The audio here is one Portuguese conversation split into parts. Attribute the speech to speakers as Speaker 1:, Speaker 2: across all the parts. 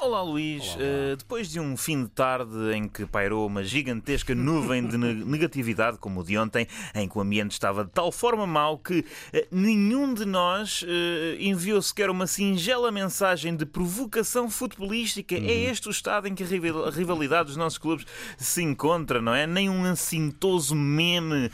Speaker 1: Olá Luís, Uh, depois de um fim de tarde em que pairou uma gigantesca nuvem de negatividade, como o de ontem, em que o ambiente estava de tal forma mau que uh, nenhum de nós uh, enviou sequer uma singela mensagem de provocação futebolística. É uhum. É este o estado em que a rivalidade dos nossos clubes se encontra, não é? Nem um assintoso meme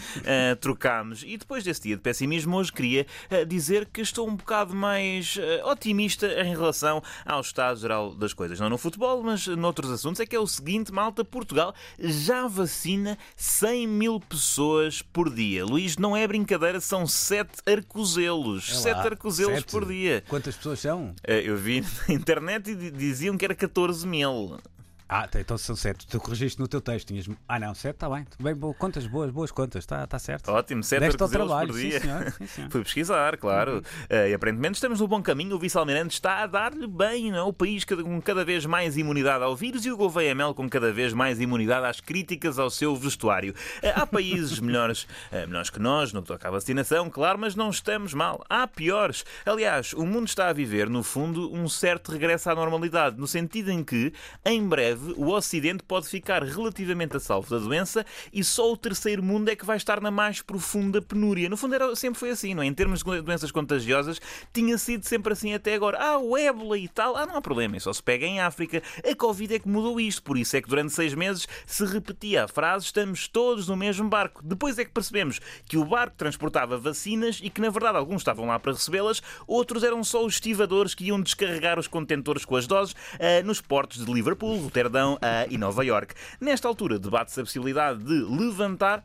Speaker 1: trocámos. E depois desse dia de pessimismo, hoje queria dizer que estou um bocado mais otimista em relação ao estado geral das coisas, não no futebol, mas noutros assuntos, é que é o seguinte, malta, Portugal já vacina 100 mil pessoas por dia. Luís, não é brincadeira, são 7 arcozelos. É 7 arcozelos por dia.
Speaker 2: Quantas pessoas são?
Speaker 1: Eh, eu vi na internet e diziam que era 14 mil.
Speaker 2: Ah, tá, então são sete. Tu corrigiste no teu texto. Tinhas... Ah, não, sete, está bem. Bem, boa, contas boas, boas contas, está tá certo.
Speaker 1: Ótimo, sete Deste ao trabalho, por dia. Sim, senhor. Sim, senhor. Fui pesquisar, claro. Uhum. Uh, e aparentemente estamos no bom caminho. O vice-almirante está a dar-lhe bem, não é? O país com cada vez mais imunidade ao vírus e o Gouveia Mel com cada vez mais imunidade às críticas ao seu vestuário. Uh, há países melhores, uh, melhores que nós no que toca à vacinação, claro, mas não estamos mal. Há piores. Aliás, o mundo está a viver, no fundo, um certo regresso à normalidade, no sentido em que, em breve, o Ocidente pode ficar relativamente a salvo da doença e só o terceiro mundo é que vai estar na mais profunda penúria. No fundo, era, sempre foi assim, não é? Em termos de doenças contagiosas, tinha sido sempre assim até agora. Ah, o ébola e tal, ah, não há problema, só se pega em África. A Covid é que mudou isto, por isso é que durante seis meses se repetia a frase: estamos todos no mesmo barco. Depois é que percebemos que o barco transportava vacinas e que, na verdade, alguns estavam lá para recebê-las, outros eram só os estivadores que iam descarregar os contentores com as doses uh, nos portos de Liverpool, Roterdão uh, e Nova York. Nesta altura, debate-se a possibilidade de levantar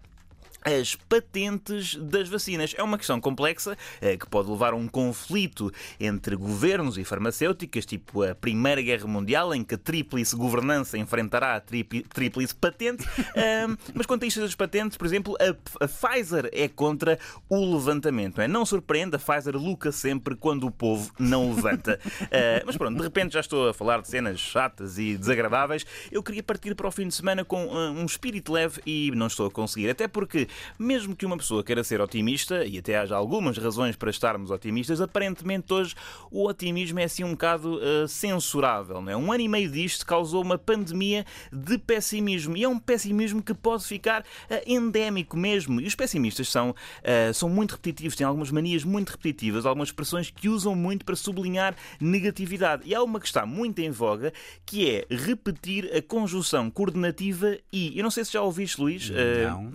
Speaker 1: as patentes das vacinas. É uma questão complexa eh, que pode levar a um conflito entre governos e farmacêuticas, tipo a Primeira Guerra Mundial, em que a tríplice governança enfrentará a tríplice patente. mas quanto a isto das patentes, por exemplo, a, Pfizer é contra o levantamento. Não, é? não surpreende, a Pfizer luca sempre quando o povo não levanta. Uh, mas pronto, de repente já estou a falar de cenas chatas e desagradáveis. Eu queria partir para o fim de semana com uh, um espírito leve e não estou a conseguir. Até porque mesmo que uma pessoa queira ser otimista, e até haja algumas razões para estarmos otimistas, aparentemente hoje o otimismo é assim um bocado uh, censurável. Não é? Um ano e meio disto causou uma pandemia de pessimismo. E é um pessimismo que pode ficar uh, endémico mesmo. E os pessimistas são, uh, são muito repetitivos, têm algumas manias muito repetitivas, algumas expressões que usam muito para sublinhar negatividade. E há uma que está muito em voga, que é repetir a conjunção coordenativa e. Eu não sei se já ouviste, Luís,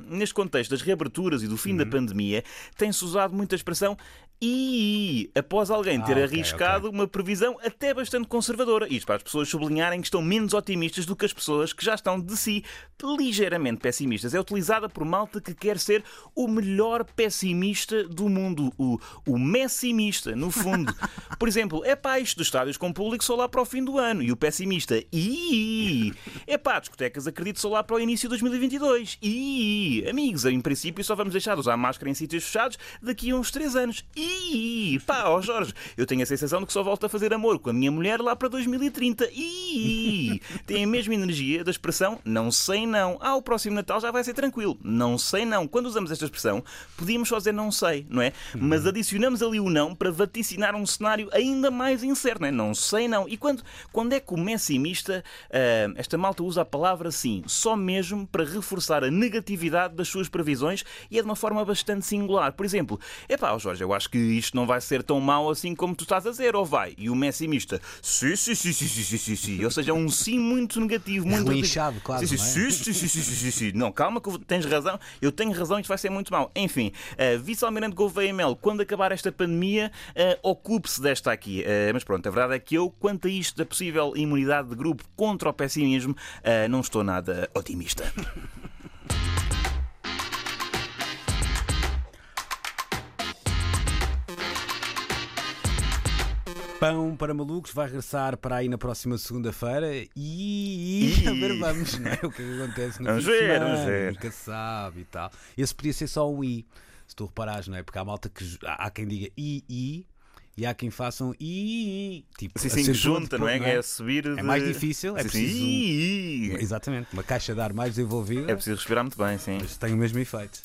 Speaker 1: neste contexto das reaberturas e do fim uhum. da pandemia, tem-se usado muita expressão e após alguém ter ah, okay, arriscado okay. uma previsão até bastante conservadora. Isto para as pessoas sublinharem que estão menos otimistas do que as pessoas que já estão de si ligeiramente pessimistas. É utilizada por malta que quer ser o melhor pessimista do mundo, o, o messimista, no fundo. Por exemplo, é pá, isto dos estádios com público só lá para o fim do ano. E o pessimista, e é pá, discotecas acredito só lá para o início de 2022. E amigos, em princípio só vamos deixar de usar máscara em sítios fechados daqui a uns 3 anos. Ih, pá, ó Jorge, eu tenho a sensação de que só volto a fazer amor com a minha mulher lá para 2030. Ih, tem a mesma energia da expressão não sei não. Ah, o próximo Natal já vai ser tranquilo. Não sei não. Quando usamos esta expressão, podíamos só dizer não sei, não é? Mas uhum. adicionamos ali o não para vaticinar um cenário ainda mais incerto, não é? Não sei não. E quando, quando é que o messimista, uh, esta malta usa a palavra sim, só mesmo para reforçar a negatividade das suas previsões e é de uma forma bastante singular. Por exemplo, é pá, Jorge, eu acho que que isto não vai ser tão mau assim como tu estás a dizer, ou vai? E o pessimista, sim, sim, sim, sim, sim, sim, sim, sim. ou seja, um sim muito negativo, muito
Speaker 2: inchado, claro
Speaker 1: Sim, sim, sim, sim, sim, sim, sim, não, calma que tens razão, eu tenho razão, isto vai ser muito mau. Enfim, uh, vice-almirante Gouveia Mel, quando acabar esta pandemia, uh, ocupe-se desta aqui. Uh, mas pronto, a verdade é que eu, quanto a isto da possível imunidade de grupo contra o pessimismo, não estou nada otimista.
Speaker 2: Pão para Malucos vai regressar para aí na próxima segunda-feira e, e... a ver, vamos, não é? O que, é que acontece no
Speaker 1: vamos ver, vamos ver.
Speaker 2: Nunca sabe e tal. Esse podia ser só um I, se tu reparares, não é? Porque há malta que. Há quem diga I, I. E há quem façam i,
Speaker 1: tipo, sim, sim, junta, não é?
Speaker 2: não
Speaker 1: é? é subir. De...
Speaker 2: É mais difícil, é sim, preciso. Sim. Exatamente, uma caixa de ar mais desenvolvida.
Speaker 1: É preciso respirar muito bem, sim.
Speaker 2: Mas tem o mesmo efeito.